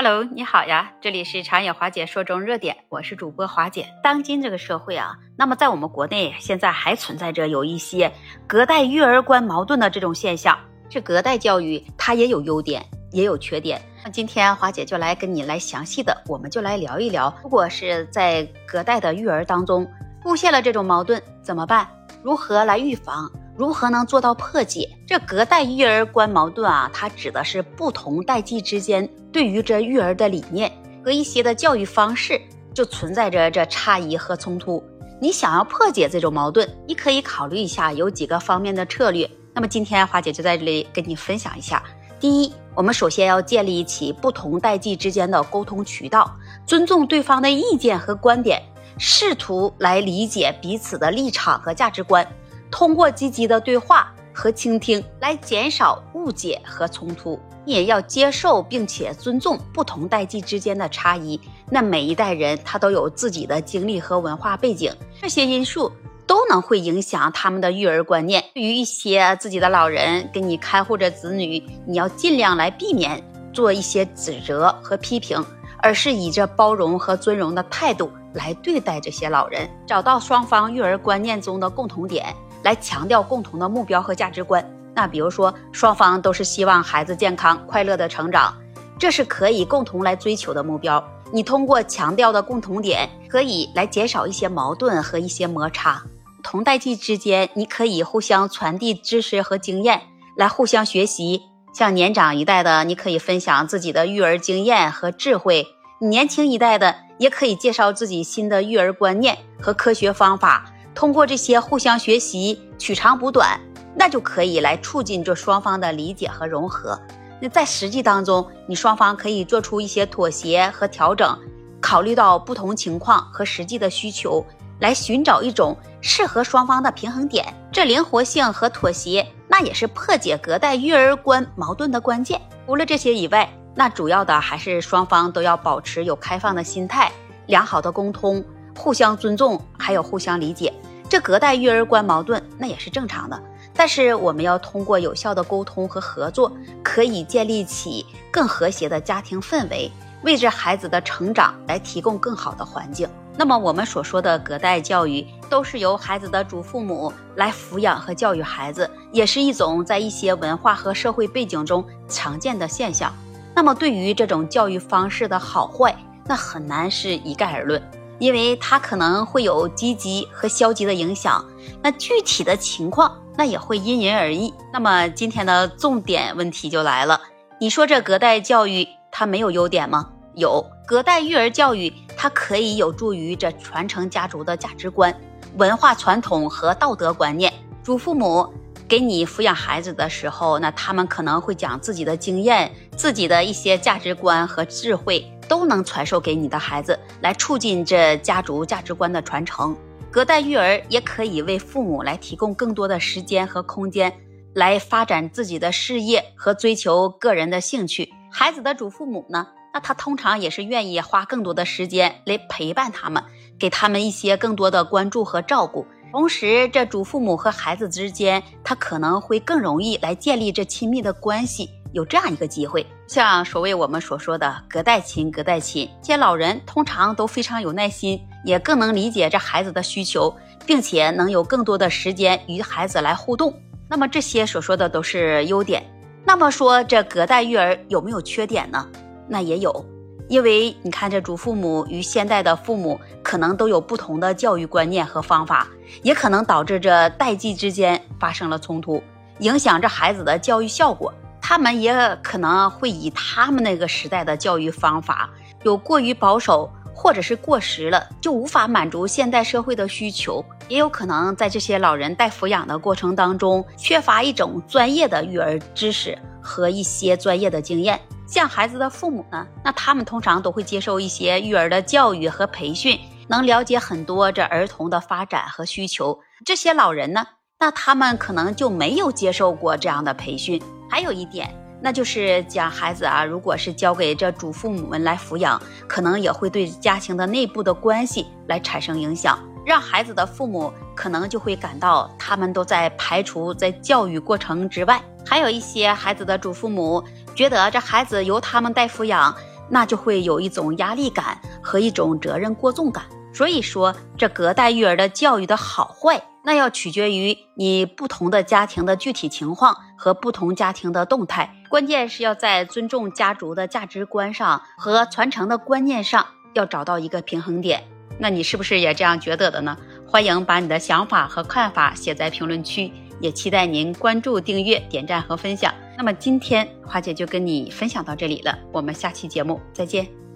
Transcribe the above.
Hello，你好呀，这里是长野华姐说中热点，我是主播华姐。当今这个社会啊，那么在我们国内现在还存在着有一些隔代育儿观矛盾的这种现象。这隔代教育它也有优点，也有缺点。那今天华姐就来跟你来详细的，我们就来聊一聊，如果是在隔代的育儿当中出现了这种矛盾怎么办？如何来预防？如何能做到破解这隔代育儿观矛盾啊？它指的是不同代际之间对于这育儿的理念和一些的教育方式就存在着这差异和冲突。你想要破解这种矛盾，你可以考虑一下有几个方面的策略。那么今天花姐就在这里跟你分享一下。第一，我们首先要建立起不同代际之间的沟通渠道，尊重对方的意见和观点，试图来理解彼此的立场和价值观。通过积极的对话和倾听来减少误解和冲突，你也要接受并且尊重不同代际之间的差异。那每一代人他都有自己的经历和文化背景，这些因素都能会影响他们的育儿观念。对于一些自己的老人给你看护着子女，你要尽量来避免做一些指责和批评，而是以这包容和尊荣的态度来对待这些老人，找到双方育儿观念中的共同点。来强调共同的目标和价值观。那比如说，双方都是希望孩子健康快乐的成长，这是可以共同来追求的目标。你通过强调的共同点，可以来减少一些矛盾和一些摩擦。同代际之间，你可以互相传递知识和经验，来互相学习。像年长一代的，你可以分享自己的育儿经验和智慧；年轻一代的，也可以介绍自己新的育儿观念和科学方法。通过这些互相学习、取长补短，那就可以来促进这双方的理解和融合。那在实际当中，你双方可以做出一些妥协和调整，考虑到不同情况和实际的需求，来寻找一种适合双方的平衡点。这灵活性和妥协，那也是破解隔代育儿观矛盾的关键。除了这些以外，那主要的还是双方都要保持有开放的心态、良好的沟通、互相尊重，还有互相理解。这隔代育儿观矛盾那也是正常的，但是我们要通过有效的沟通和合作，可以建立起更和谐的家庭氛围，为这孩子的成长来提供更好的环境。那么我们所说的隔代教育，都是由孩子的祖父母来抚养和教育孩子，也是一种在一些文化和社会背景中常见的现象。那么对于这种教育方式的好坏，那很难是一概而论。因为它可能会有积极和消极的影响，那具体的情况那也会因人而异。那么今天的重点问题就来了，你说这隔代教育它没有优点吗？有，隔代育儿教育它可以有助于这传承家族的价值观、文化传统和道德观念。祖父母给你抚养孩子的时候，那他们可能会讲自己的经验、自己的一些价值观和智慧。都能传授给你的孩子，来促进这家族价值观的传承。隔代育儿也可以为父母来提供更多的时间和空间，来发展自己的事业和追求个人的兴趣。孩子的祖父母呢，那他通常也是愿意花更多的时间来陪伴他们，给他们一些更多的关注和照顾。同时，这祖父母和孩子之间，他可能会更容易来建立这亲密的关系。有这样一个机会，像所谓我们所说的隔代亲，隔代亲，这老人通常都非常有耐心，也更能理解这孩子的需求，并且能有更多的时间与孩子来互动。那么这些所说的都是优点。那么说这隔代育儿有没有缺点呢？那也有，因为你看这祖父母与现代的父母可能都有不同的教育观念和方法，也可能导致这代际之间发生了冲突，影响这孩子的教育效果。他们也可能会以他们那个时代的教育方法有过于保守，或者是过时了，就无法满足现代社会的需求。也有可能在这些老人带抚养的过程当中，缺乏一种专业的育儿知识和一些专业的经验。像孩子的父母呢，那他们通常都会接受一些育儿的教育和培训，能了解很多这儿童的发展和需求。这些老人呢，那他们可能就没有接受过这样的培训。还有一点，那就是讲孩子啊，如果是交给这祖父母们来抚养，可能也会对家庭的内部的关系来产生影响，让孩子的父母可能就会感到他们都在排除在教育过程之外。还有一些孩子的祖父母觉得这孩子由他们代抚养，那就会有一种压力感和一种责任过重感。所以说，这隔代育儿的教育的好坏，那要取决于你不同的家庭的具体情况和不同家庭的动态。关键是要在尊重家族的价值观上和传承的观念上，要找到一个平衡点。那你是不是也这样觉得的呢？欢迎把你的想法和看法写在评论区，也期待您关注、订阅、点赞和分享。那么今天花姐就跟你分享到这里了，我们下期节目再见。